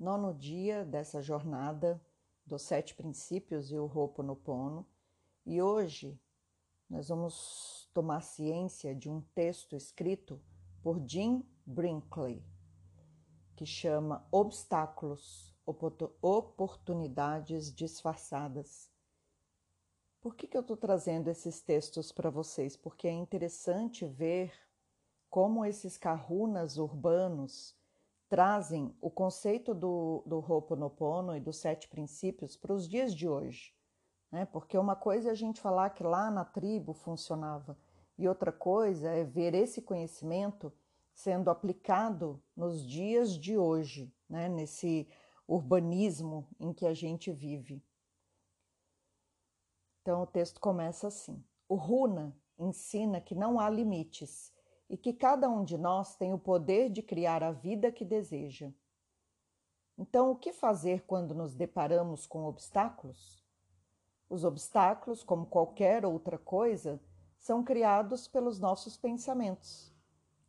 nono dia dessa jornada dos sete princípios e o Ho'oponopono, e hoje nós vamos tomar ciência de um texto escrito por Jim Brinkley, que chama Obstáculos, Oportunidades Disfarçadas. Por que, que eu estou trazendo esses textos para vocês? Porque é interessante ver como esses kahunas urbanos trazem o conceito do, do Ho'oponopono e dos sete princípios para os dias de hoje. Né? Porque uma coisa é a gente falar que lá na tribo funcionava, e outra coisa é ver esse conhecimento sendo aplicado nos dias de hoje, né? nesse urbanismo em que a gente vive. Então o texto começa assim: O Runa ensina que não há limites e que cada um de nós tem o poder de criar a vida que deseja. Então, o que fazer quando nos deparamos com obstáculos? Os obstáculos, como qualquer outra coisa, são criados pelos nossos pensamentos.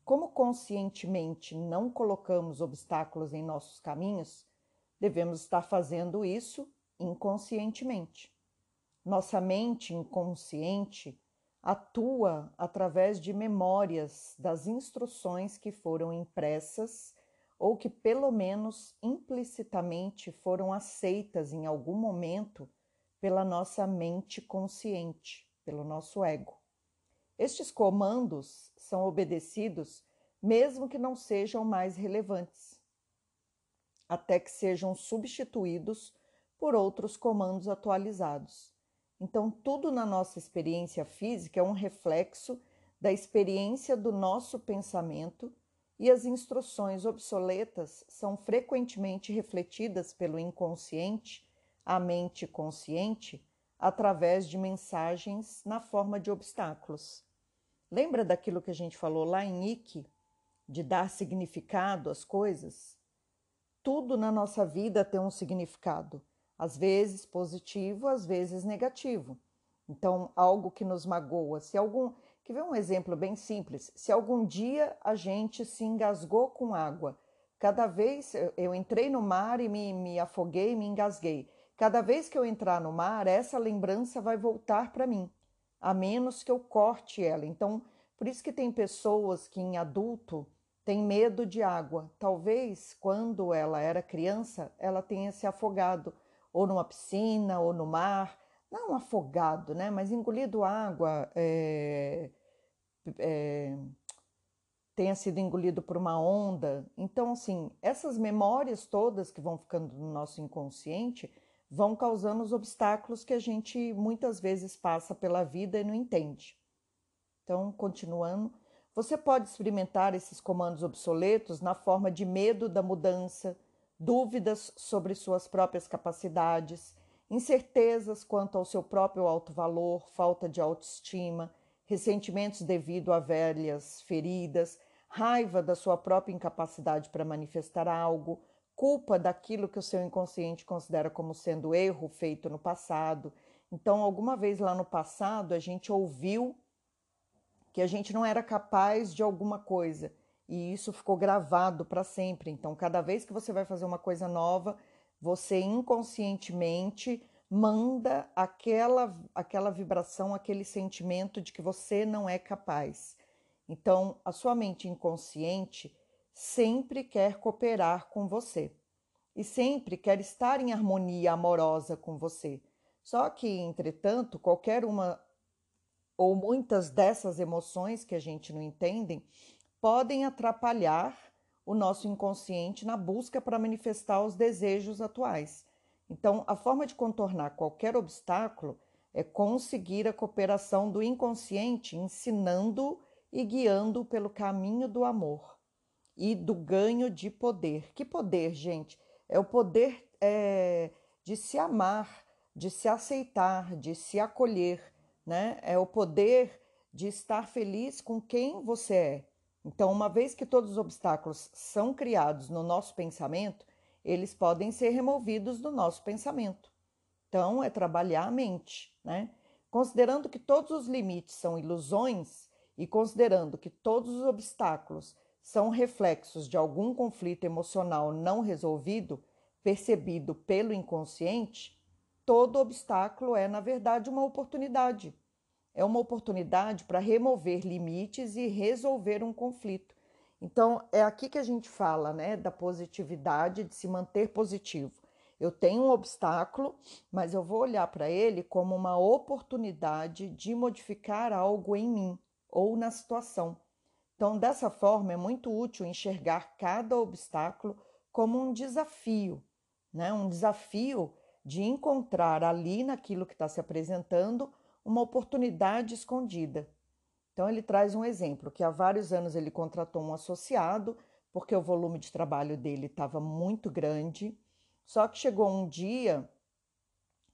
Como conscientemente não colocamos obstáculos em nossos caminhos, devemos estar fazendo isso inconscientemente. Nossa mente inconsciente atua através de memórias das instruções que foram impressas ou que, pelo menos implicitamente, foram aceitas em algum momento pela nossa mente consciente, pelo nosso ego. Estes comandos são obedecidos mesmo que não sejam mais relevantes, até que sejam substituídos por outros comandos atualizados. Então, tudo na nossa experiência física é um reflexo da experiência do nosso pensamento e as instruções obsoletas são frequentemente refletidas pelo inconsciente, a mente consciente, através de mensagens na forma de obstáculos. Lembra daquilo que a gente falou lá em Ike, de dar significado às coisas? Tudo na nossa vida tem um significado às vezes positivo, às vezes negativo. Então, algo que nos magoa, se algum, que ver um exemplo bem simples, se algum dia a gente se engasgou com água, cada vez eu entrei no mar e me, me afoguei, me engasguei. Cada vez que eu entrar no mar, essa lembrança vai voltar para mim, a menos que eu corte ela. Então, por isso que tem pessoas que em adulto têm medo de água. Talvez quando ela era criança, ela tenha se afogado ou numa piscina, ou no mar, não afogado, né? Mas engolido água, é, é, tenha sido engolido por uma onda. Então, assim, essas memórias todas que vão ficando no nosso inconsciente vão causando os obstáculos que a gente muitas vezes passa pela vida e não entende. Então, continuando, você pode experimentar esses comandos obsoletos na forma de medo da mudança, dúvidas sobre suas próprias capacidades, incertezas quanto ao seu próprio alto valor, falta de autoestima, ressentimentos devido a velhas feridas, raiva da sua própria incapacidade para manifestar algo, culpa daquilo que o seu inconsciente considera como sendo erro feito no passado. Então, alguma vez lá no passado, a gente ouviu que a gente não era capaz de alguma coisa e isso ficou gravado para sempre. Então, cada vez que você vai fazer uma coisa nova, você inconscientemente manda aquela aquela vibração, aquele sentimento de que você não é capaz. Então, a sua mente inconsciente sempre quer cooperar com você e sempre quer estar em harmonia amorosa com você. Só que, entretanto, qualquer uma ou muitas dessas emoções que a gente não entende podem atrapalhar o nosso inconsciente na busca para manifestar os desejos atuais. Então, a forma de contornar qualquer obstáculo é conseguir a cooperação do inconsciente, ensinando e guiando pelo caminho do amor e do ganho de poder. Que poder, gente? É o poder é, de se amar, de se aceitar, de se acolher, né? É o poder de estar feliz com quem você é. Então, uma vez que todos os obstáculos são criados no nosso pensamento, eles podem ser removidos do nosso pensamento. Então, é trabalhar a mente, né? Considerando que todos os limites são ilusões e considerando que todos os obstáculos são reflexos de algum conflito emocional não resolvido, percebido pelo inconsciente, todo obstáculo é, na verdade, uma oportunidade. É uma oportunidade para remover limites e resolver um conflito. Então, é aqui que a gente fala né, da positividade, de se manter positivo. Eu tenho um obstáculo, mas eu vou olhar para ele como uma oportunidade de modificar algo em mim ou na situação. Então, dessa forma, é muito útil enxergar cada obstáculo como um desafio, né? um desafio de encontrar ali naquilo que está se apresentando uma oportunidade escondida. Então, ele traz um exemplo: que há vários anos ele contratou um associado, porque o volume de trabalho dele estava muito grande só que chegou um dia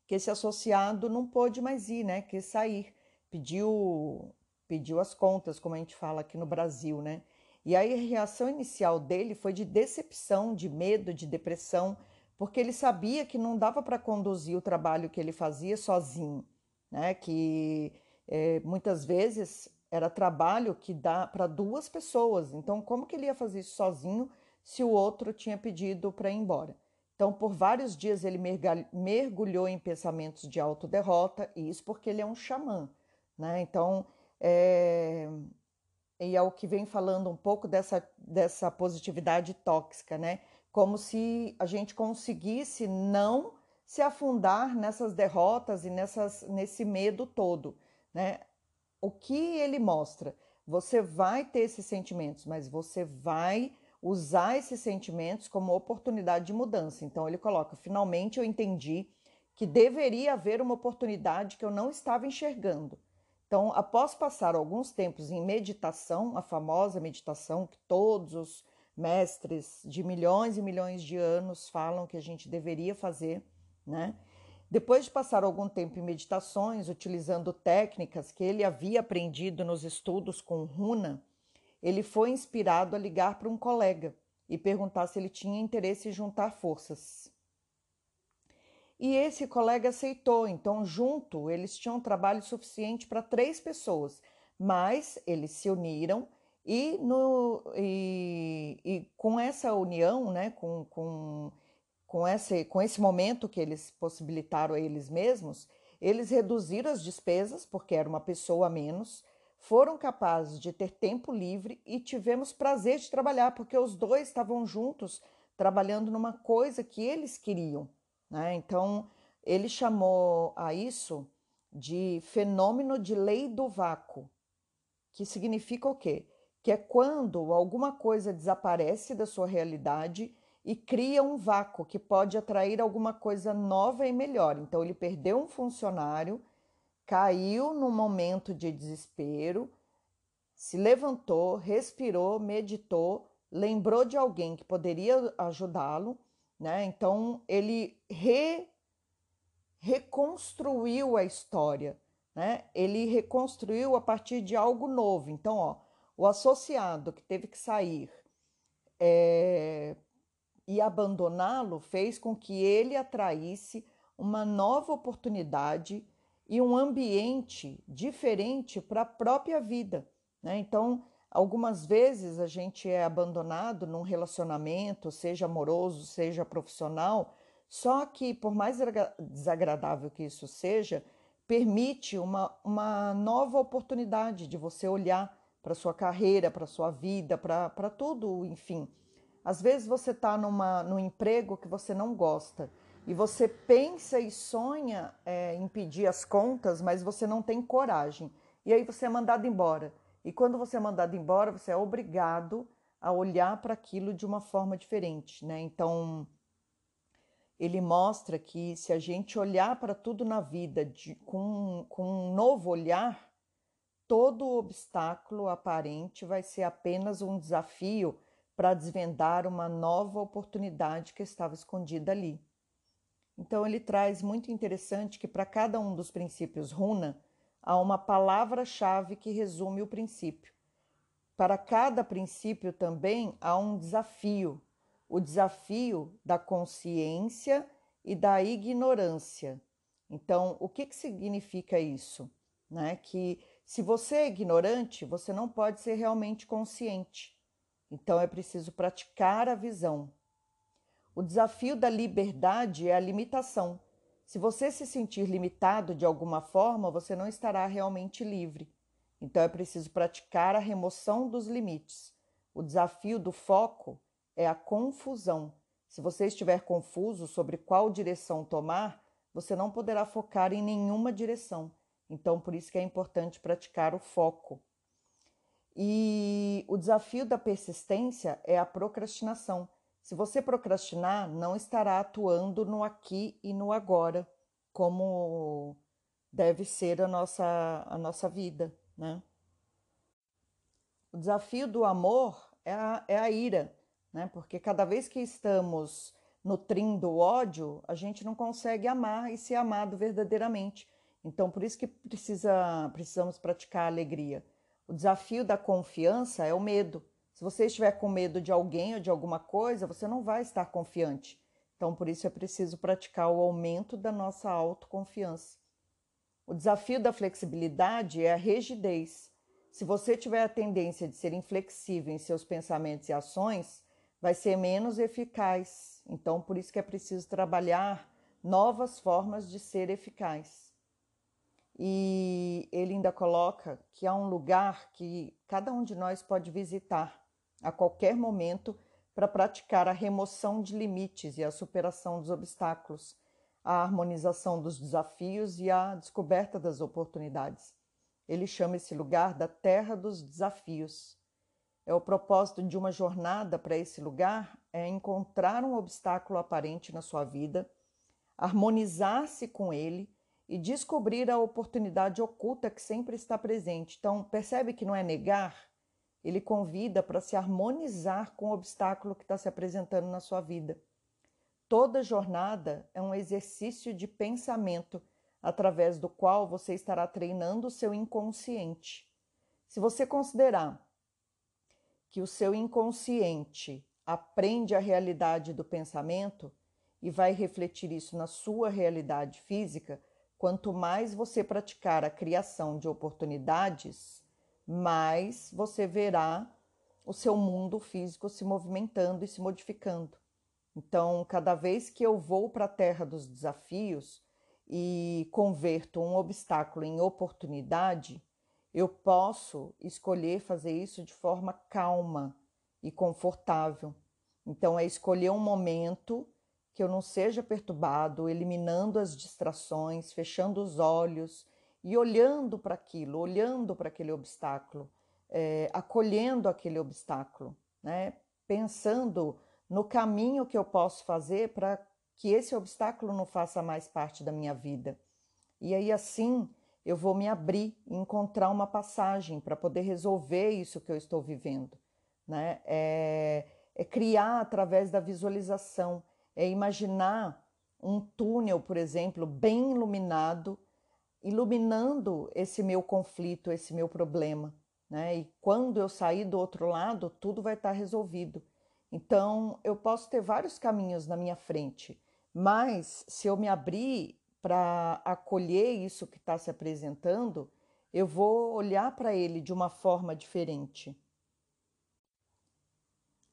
que esse associado não pôde mais ir, né? Quis sair, pediu, pediu as contas, como a gente fala aqui no Brasil, né? E aí a reação inicial dele foi de decepção, de medo, de depressão, porque ele sabia que não dava para conduzir o trabalho que ele fazia sozinho, né? Que é, muitas vezes era trabalho que dá para duas pessoas. Então, como que ele ia fazer isso sozinho se o outro tinha pedido para ir embora? Então, por vários dias ele mergulhou em pensamentos de autoderrota, e isso porque ele é um xamã, né? Então, é... e é o que vem falando um pouco dessa, dessa positividade tóxica, né? Como se a gente conseguisse não se afundar nessas derrotas e nessas, nesse medo todo, né? O que ele mostra? Você vai ter esses sentimentos, mas você vai usar esses sentimentos como oportunidade de mudança. Então ele coloca: finalmente eu entendi que deveria haver uma oportunidade que eu não estava enxergando. Então, após passar alguns tempos em meditação, a famosa meditação que todos os mestres de milhões e milhões de anos falam que a gente deveria fazer, né? Depois de passar algum tempo em meditações, utilizando técnicas que ele havia aprendido nos estudos com Runa, ele foi inspirado a ligar para um colega e perguntar se ele tinha interesse em juntar forças. E esse colega aceitou, então, junto, eles tinham trabalho suficiente para três pessoas, mas eles se uniram e, no, e, e com essa união, né, com, com, com, esse, com esse momento que eles possibilitaram a eles mesmos, eles reduziram as despesas, porque era uma pessoa a menos, foram capazes de ter tempo livre e tivemos prazer de trabalhar, porque os dois estavam juntos trabalhando numa coisa que eles queriam. Né? Então, ele chamou a isso de fenômeno de lei do vácuo, que significa o quê? Que é quando alguma coisa desaparece da sua realidade e cria um vácuo que pode atrair alguma coisa nova e melhor. Então, ele perdeu um funcionário caiu num momento de desespero, se levantou, respirou, meditou, lembrou de alguém que poderia ajudá-lo, né? Então ele re, reconstruiu a história, né? Ele reconstruiu a partir de algo novo. Então, ó, o associado que teve que sair é, e abandoná-lo fez com que ele atraísse uma nova oportunidade e um ambiente diferente para a própria vida. Né? Então, algumas vezes a gente é abandonado num relacionamento, seja amoroso, seja profissional, só que, por mais desagradável que isso seja, permite uma, uma nova oportunidade de você olhar para sua carreira, para sua vida, para tudo, enfim. Às vezes você está num emprego que você não gosta e você pensa e sonha é, em pedir as contas, mas você não tem coragem. E aí você é mandado embora. E quando você é mandado embora, você é obrigado a olhar para aquilo de uma forma diferente, né? Então, ele mostra que se a gente olhar para tudo na vida de, com, com um novo olhar, todo obstáculo aparente vai ser apenas um desafio para desvendar uma nova oportunidade que estava escondida ali. Então, ele traz muito interessante que para cada um dos princípios runa há uma palavra-chave que resume o princípio. Para cada princípio também há um desafio, o desafio da consciência e da ignorância. Então, o que, que significa isso? Né? Que se você é ignorante, você não pode ser realmente consciente. Então, é preciso praticar a visão. O desafio da liberdade é a limitação. Se você se sentir limitado de alguma forma, você não estará realmente livre. Então é preciso praticar a remoção dos limites. O desafio do foco é a confusão. Se você estiver confuso sobre qual direção tomar, você não poderá focar em nenhuma direção. Então, por isso que é importante praticar o foco. E o desafio da persistência é a procrastinação. Se você procrastinar, não estará atuando no aqui e no agora, como deve ser a nossa, a nossa vida. Né? O desafio do amor é a, é a ira, né? porque cada vez que estamos nutrindo o ódio, a gente não consegue amar e ser amado verdadeiramente. Então, por isso que precisa, precisamos praticar a alegria. O desafio da confiança é o medo. Se você estiver com medo de alguém ou de alguma coisa, você não vai estar confiante. Então, por isso é preciso praticar o aumento da nossa autoconfiança. O desafio da flexibilidade é a rigidez. Se você tiver a tendência de ser inflexível em seus pensamentos e ações, vai ser menos eficaz. Então, por isso que é preciso trabalhar novas formas de ser eficaz. E ele ainda coloca que há um lugar que cada um de nós pode visitar a qualquer momento para praticar a remoção de limites e a superação dos obstáculos, a harmonização dos desafios e a descoberta das oportunidades. Ele chama esse lugar da terra dos desafios. É o propósito de uma jornada para esse lugar é encontrar um obstáculo aparente na sua vida, harmonizar-se com ele e descobrir a oportunidade oculta que sempre está presente. Então, percebe que não é negar? Ele convida para se harmonizar com o obstáculo que está se apresentando na sua vida. Toda jornada é um exercício de pensamento através do qual você estará treinando o seu inconsciente. Se você considerar que o seu inconsciente aprende a realidade do pensamento e vai refletir isso na sua realidade física, Quanto mais você praticar a criação de oportunidades, mais você verá o seu mundo físico se movimentando e se modificando. Então, cada vez que eu vou para a terra dos desafios e converto um obstáculo em oportunidade, eu posso escolher fazer isso de forma calma e confortável. Então, é escolher um momento que eu não seja perturbado, eliminando as distrações, fechando os olhos e olhando para aquilo, olhando para aquele obstáculo, é, acolhendo aquele obstáculo, né? pensando no caminho que eu posso fazer para que esse obstáculo não faça mais parte da minha vida. E aí assim eu vou me abrir e encontrar uma passagem para poder resolver isso que eu estou vivendo. Né? É, é criar através da visualização é imaginar um túnel, por exemplo, bem iluminado, iluminando esse meu conflito, esse meu problema. Né? E quando eu sair do outro lado, tudo vai estar resolvido. Então, eu posso ter vários caminhos na minha frente, mas se eu me abrir para acolher isso que está se apresentando, eu vou olhar para ele de uma forma diferente.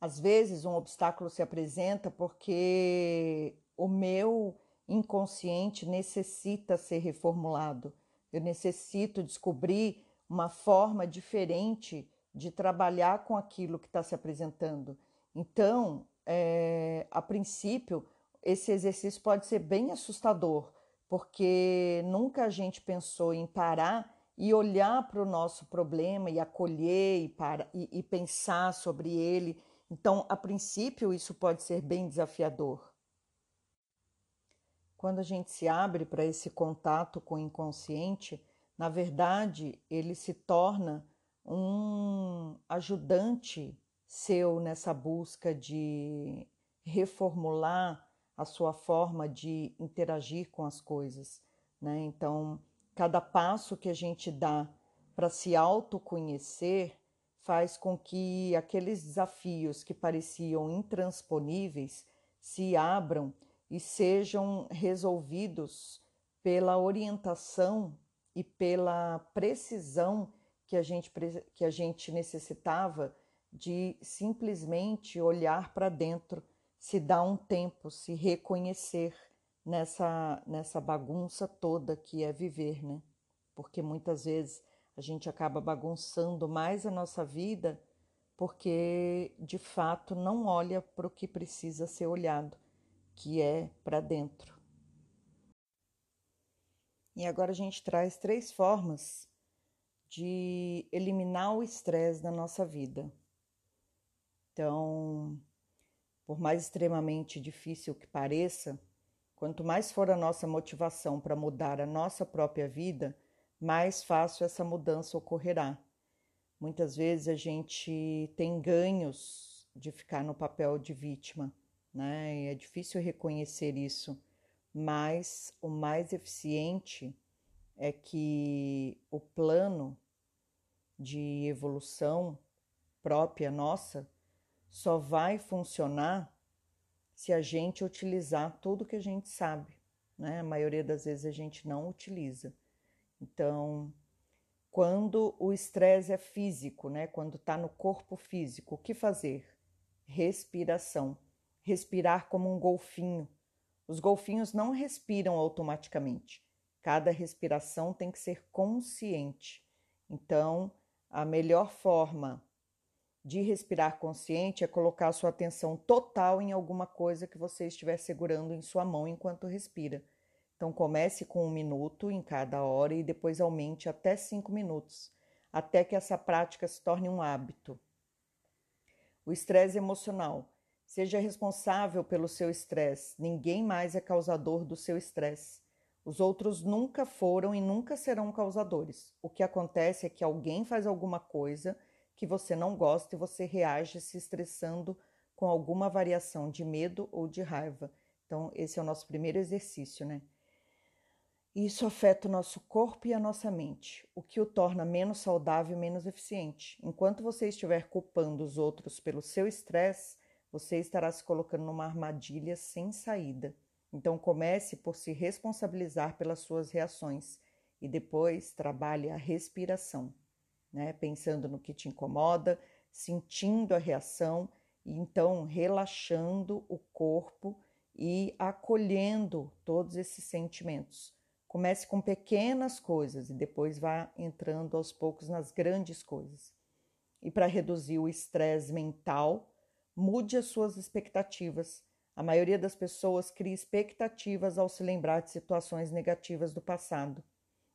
Às vezes, um obstáculo se apresenta porque o meu inconsciente necessita ser reformulado. Eu necessito descobrir uma forma diferente de trabalhar com aquilo que está se apresentando. Então, é, a princípio, esse exercício pode ser bem assustador, porque nunca a gente pensou em parar e olhar para o nosso problema e acolher e, para, e, e pensar sobre ele então, a princípio, isso pode ser bem desafiador. Quando a gente se abre para esse contato com o inconsciente, na verdade, ele se torna um ajudante seu nessa busca de reformular a sua forma de interagir com as coisas. Né? Então, cada passo que a gente dá para se autoconhecer faz com que aqueles desafios que pareciam intransponíveis se abram e sejam resolvidos pela orientação e pela precisão que a gente, que a gente necessitava de simplesmente olhar para dentro, se dar um tempo, se reconhecer nessa, nessa bagunça toda que é viver, né? Porque muitas vezes a gente acaba bagunçando mais a nossa vida porque de fato não olha para o que precisa ser olhado, que é para dentro. E agora a gente traz três formas de eliminar o estresse da nossa vida. Então, por mais extremamente difícil que pareça, quanto mais for a nossa motivação para mudar a nossa própria vida, mais fácil essa mudança ocorrerá. Muitas vezes a gente tem ganhos de ficar no papel de vítima, né? E é difícil reconhecer isso, mas o mais eficiente é que o plano de evolução própria nossa só vai funcionar se a gente utilizar tudo que a gente sabe, né? A maioria das vezes a gente não utiliza. Então, quando o estresse é físico, né? Quando está no corpo físico, o que fazer? Respiração. Respirar como um golfinho. Os golfinhos não respiram automaticamente. Cada respiração tem que ser consciente. Então, a melhor forma de respirar consciente é colocar sua atenção total em alguma coisa que você estiver segurando em sua mão enquanto respira. Então, comece com um minuto em cada hora e depois aumente até cinco minutos, até que essa prática se torne um hábito. O estresse emocional. Seja responsável pelo seu estresse. Ninguém mais é causador do seu estresse. Os outros nunca foram e nunca serão causadores. O que acontece é que alguém faz alguma coisa que você não gosta e você reage se estressando com alguma variação de medo ou de raiva. Então, esse é o nosso primeiro exercício, né? Isso afeta o nosso corpo e a nossa mente, o que o torna menos saudável e menos eficiente. Enquanto você estiver culpando os outros pelo seu estresse, você estará se colocando numa armadilha sem saída. Então comece por se responsabilizar pelas suas reações e depois trabalhe a respiração né? Pensando no que te incomoda, sentindo a reação e então relaxando o corpo e acolhendo todos esses sentimentos. Comece com pequenas coisas e depois vá entrando aos poucos nas grandes coisas. E para reduzir o estresse mental, mude as suas expectativas. A maioria das pessoas cria expectativas ao se lembrar de situações negativas do passado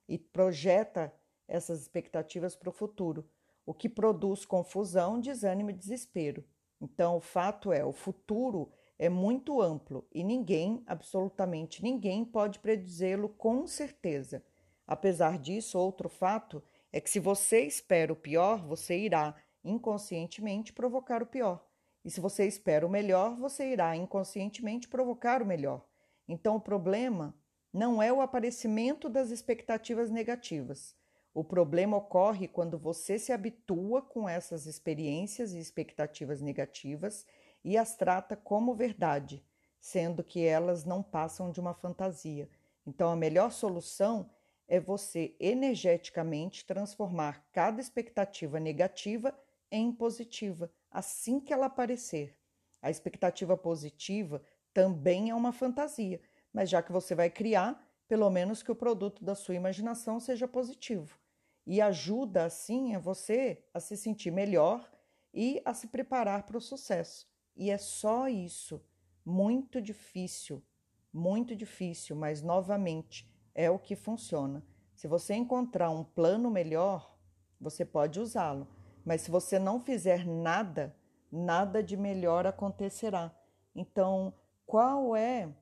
e projeta essas expectativas para o futuro, o que produz confusão, desânimo e desespero. Então, o fato é, o futuro é muito amplo e ninguém, absolutamente ninguém, pode predizê-lo com certeza. Apesar disso, outro fato é que se você espera o pior, você irá inconscientemente provocar o pior. E se você espera o melhor, você irá inconscientemente provocar o melhor. Então, o problema não é o aparecimento das expectativas negativas, o problema ocorre quando você se habitua com essas experiências e expectativas negativas e as trata como verdade, sendo que elas não passam de uma fantasia. Então, a melhor solução é você energeticamente transformar cada expectativa negativa em positiva, assim que ela aparecer. A expectativa positiva também é uma fantasia, mas já que você vai criar, pelo menos que o produto da sua imaginação seja positivo. E ajuda, assim, a você a se sentir melhor e a se preparar para o sucesso. E é só isso. Muito difícil, muito difícil, mas novamente é o que funciona. Se você encontrar um plano melhor, você pode usá-lo. Mas se você não fizer nada, nada de melhor acontecerá. Então, qual é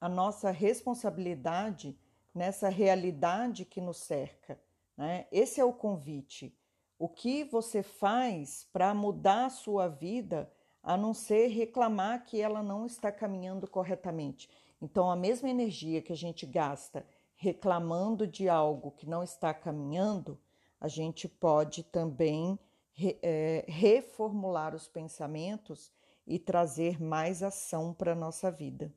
a nossa responsabilidade nessa realidade que nos cerca. Né? Esse é o convite. O que você faz para mudar a sua vida, a não ser reclamar que ela não está caminhando corretamente? Então, a mesma energia que a gente gasta reclamando de algo que não está caminhando, a gente pode também re, é, reformular os pensamentos e trazer mais ação para a nossa vida.